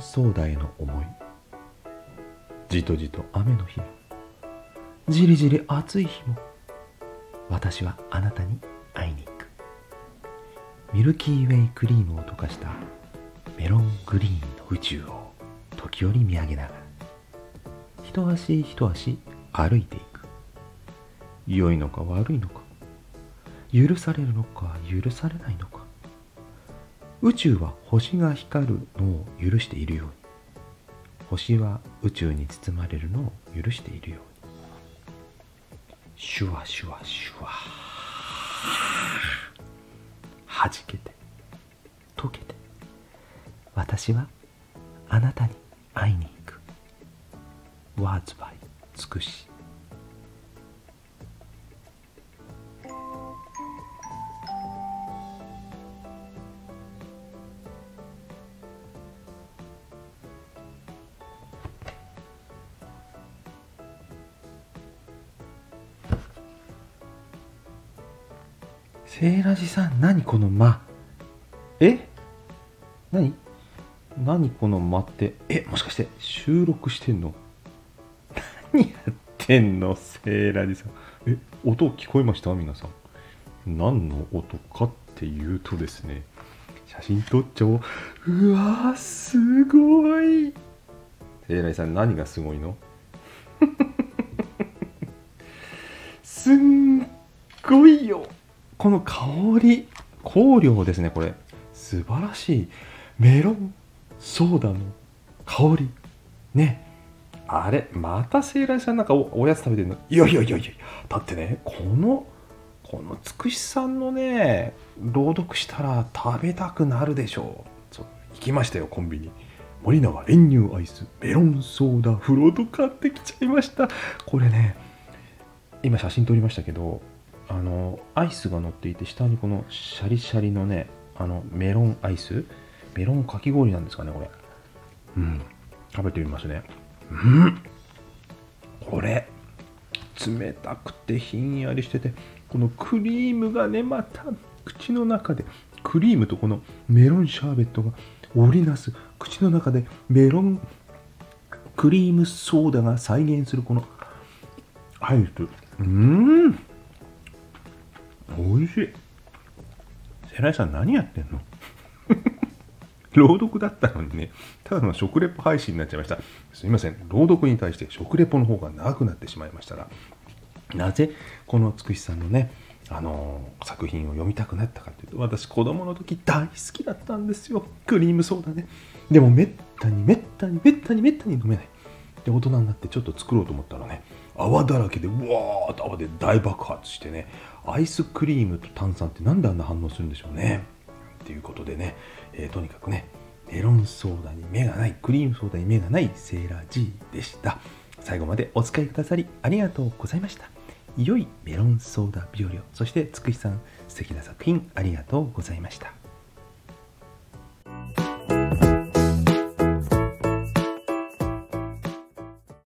ソーダへの思い。じとじと雨の日も。じりじり暑い日も。私はあなたに会いに行く。ミルキーウェイクリームを溶かした。メロングリーンの宇宙を。時折見上げながら。一足一足歩いていく。良いのか悪いのか。許されるのか許されないのか。宇宙は星が光るのを許しているように。星は宇宙に包まれるのを許しているように。シュワシュワシュワ。はじけて溶けて。私はあなたに会いに行く。ワーズバイ尽くし。セーラジさん何この間？え？何？何この間って？えもしかして収録してんの？何やってんの？セーラジさん。え音聞こえました？皆さん。何の音かっていうとですね写真撮っちゃおう。うわすごい。セーラジさん何がすごいの？すんごいよ。この香り香料ですねこれ。素晴らしいメロンソーダの香り。ね。あれまたセーラーさんなんかおやつ食べてるの？いやいやいやいやだってねこのこのつくしさんのね朗読したら食べたくなるでしょう。そう行きましたよコンビニ。森永練乳アイスメロンソーダフロート買ってきちゃいました。これね今写真撮りましたけどあのアイスが乗っていて下にこのシャリシャリのねあのメロンアイス？メロンかき氷なんですかねこれ。うん。食べてみますね。うん。これ冷たくてひんやりしててこのクリームがねまた口の中でクリームとこのメロンシャーベットが織りなす口の中でメロンクリームソーダが再現するこのアイス。うん。美味しいセライさん何やってんの？朗読だったのにね、ただの食レポ配信になっちゃいました。すいません。朗読に対して食レポの方が長くなってしまいましたが、なぜこのつくしさんのね、あのー作品を読みたくなったかというと、私子供の時大好きだったんですよ。クリームソーダね。でもめったにめったにめったにめったに飲めない。で、大人になってちょっと作ろうと思ったらね、泡だらけで、うわーっと泡で大爆発してね、アイスクリームと炭酸ってなんであんな反応するんでしょうね。ということでね、えーとにかくね、メロンソーダに目がない、クリームソーダに目がないセーラー G でした。最後までお使いくださりありがとうございました。良いメロンソーダ日和を、そしてつくしさん、素敵な作品ありがとうございました。